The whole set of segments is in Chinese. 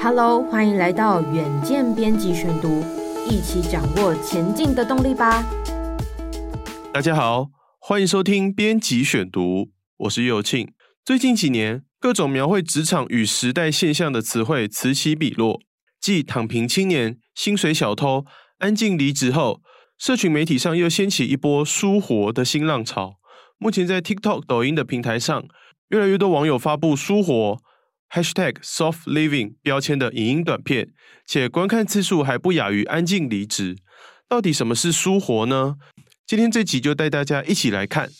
Hello，欢迎来到远见编辑选读，一起掌握前进的动力吧。大家好，欢迎收听编辑选读，我是佑庆。最近几年，各种描绘职场与时代现象的词汇此起彼落，继躺平青年、薪水小偷、安静离职后，社群媒体上又掀起一波书活的新浪潮。目前在 TikTok、抖音的平台上，越来越多网友发布书活 #hashtag soft living 标签的影音短片，且观看次数还不亚于安静离职。到底什么是舒活呢？今天这集就带大家一起来看。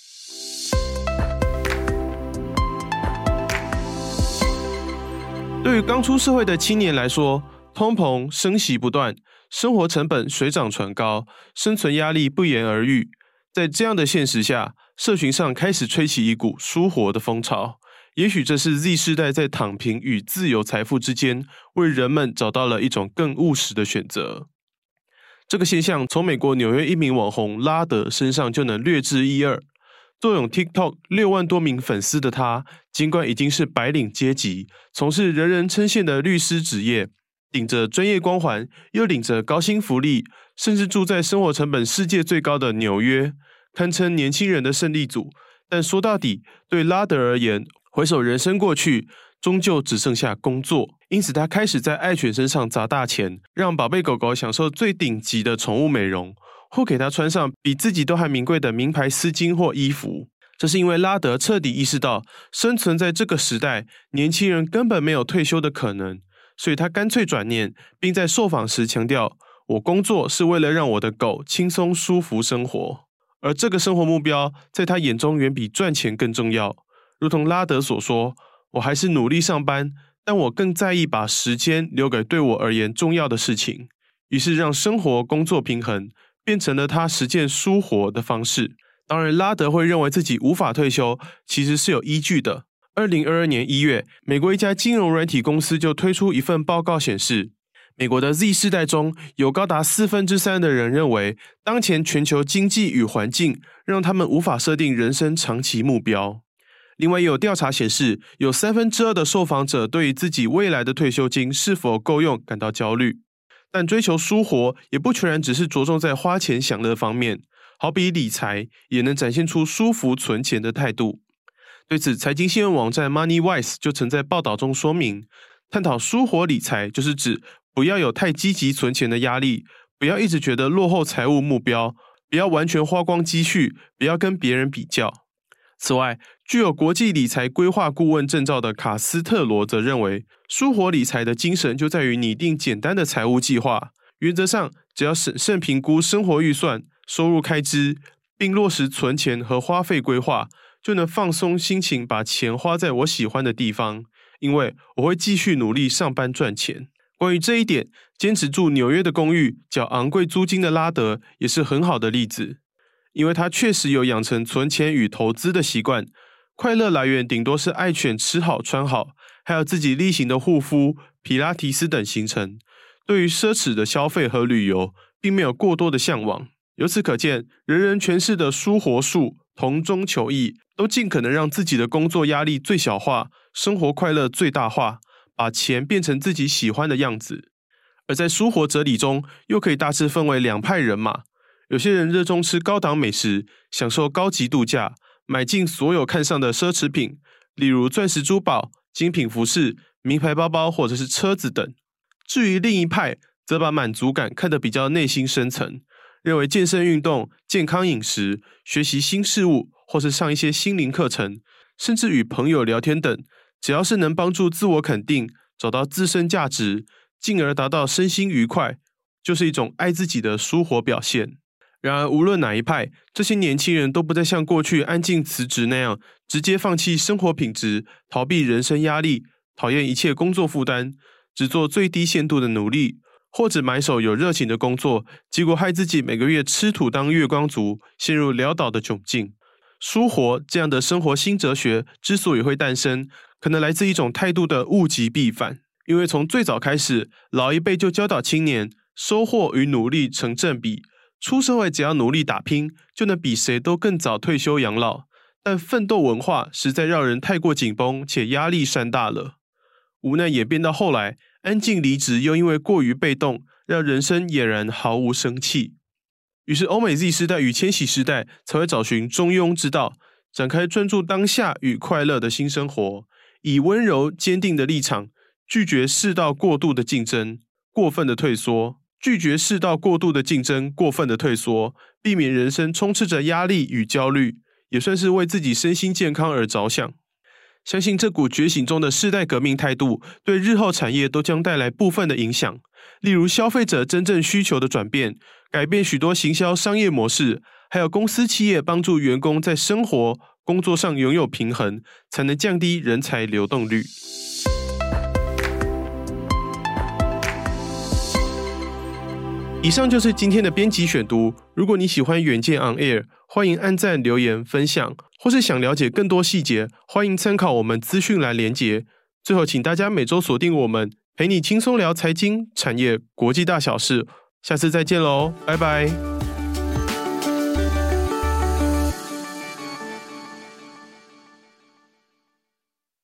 对于刚出社会的青年来说，通膨升息不断，生活成本水涨船高，生存压力不言而喻。在这样的现实下，社群上开始吹起一股舒活的风潮。也许这是 Z 世代在躺平与自由财富之间，为人们找到了一种更务实的选择。这个现象从美国纽约一名网红拉德身上就能略知一二。坐拥 TikTok 六万多名粉丝的他，尽管已经是白领阶级，从事人人称羡的律师职业，顶着专业光环，又领着高薪福利，甚至住在生活成本世界最高的纽约，堪称年轻人的胜利组。但说到底，对拉德而言，回首人生过去，终究只剩下工作。因此，他开始在爱犬身上砸大钱，让宝贝狗狗享受最顶级的宠物美容。或给它穿上比自己都还名贵的名牌丝巾或衣服，这是因为拉德彻底意识到，生存在这个时代，年轻人根本没有退休的可能，所以他干脆转念，并在受访时强调：“我工作是为了让我的狗轻松舒服生活，而这个生活目标在他眼中远比赚钱更重要。”如同拉德所说：“我还是努力上班，但我更在意把时间留给对我而言重要的事情。”于是让生活工作平衡。变成了他实践书活的方式。当然，拉德会认为自己无法退休，其实是有依据的。二零二二年一月，美国一家金融软体公司就推出一份报告，显示，美国的 Z 世代中有高达四分之三的人认为，当前全球经济与环境让他们无法设定人生长期目标。另外，有调查显示，有三分之二的受访者对于自己未来的退休金是否够用感到焦虑。但追求舒活也不全然只是着重在花钱享乐方面，好比理财也能展现出舒服存钱的态度。对此，财经新闻网站 MoneyWise 就曾在报道中说明，探讨舒活理财就是指不要有太积极存钱的压力，不要一直觉得落后财务目标，不要完全花光积蓄，不要跟别人比较。此外，具有国际理财规划顾问证照的卡斯特罗则认为，舒活理财的精神就在于拟定简单的财务计划。原则上，只要审慎评估生活预算、收入开支，并落实存钱和花费规划，就能放松心情，把钱花在我喜欢的地方。因为我会继续努力上班赚钱。关于这一点，坚持住纽约的公寓、缴昂贵租金的拉德也是很好的例子。因为他确实有养成存钱与投资的习惯，快乐来源顶多是爱犬吃好穿好，还有自己例行的护肤、皮拉提斯等行程。对于奢侈的消费和旅游，并没有过多的向往。由此可见，人人诠释的舒活术，同中求异，都尽可能让自己的工作压力最小化，生活快乐最大化，把钱变成自己喜欢的样子。而在舒活哲理中，又可以大致分为两派人马。有些人热衷吃高档美食，享受高级度假，买进所有看上的奢侈品，例如钻石珠宝、精品服饰、名牌包包或者是车子等。至于另一派，则把满足感看得比较内心深层，认为健身运动、健康饮食、学习新事物，或是上一些心灵课程，甚至与朋友聊天等，只要是能帮助自我肯定、找到自身价值，进而达到身心愉快，就是一种爱自己的舒活表现。然而，无论哪一派，这些年轻人都不再像过去安静辞职那样，直接放弃生活品质，逃避人生压力，讨厌一切工作负担，只做最低限度的努力，或者买手有热情的工作，结果害自己每个月吃土当月光族，陷入潦倒的窘境。书活这样的生活新哲学之所以会诞生，可能来自一种态度的物极必反，因为从最早开始，老一辈就教导青年，收获与努力成正比。出社会只要努力打拼，就能比谁都更早退休养老。但奋斗文化实在让人太过紧绷且压力山大了。无奈演变到后来，安静离职又因为过于被动，让人生俨然毫无生气。于是欧美 Z 世代与千禧世代才会找寻中庸之道，展开专注当下与快乐的新生活，以温柔坚定的立场，拒绝世道过度的竞争、过分的退缩，拒绝世道过度的竞争、过分的退缩，避免人生充斥着压力与焦虑，也算是为自己身心健康而着想。相信这股觉醒中的世代革命态度，对日后产业都将带来部分的影响，例如消费者真正需求的转变。改变许多行销商业模式，还有公司企业帮助员工在生活、工作上拥有平衡，才能降低人才流动率。以上就是今天的编辑选读。如果你喜欢远见 On Air，欢迎按赞、留言、分享，或是想了解更多细节，欢迎参考我们资讯栏连结。最后，请大家每周锁定我们，陪你轻松聊财经、产业、国际大小事。下次再见喽，拜拜。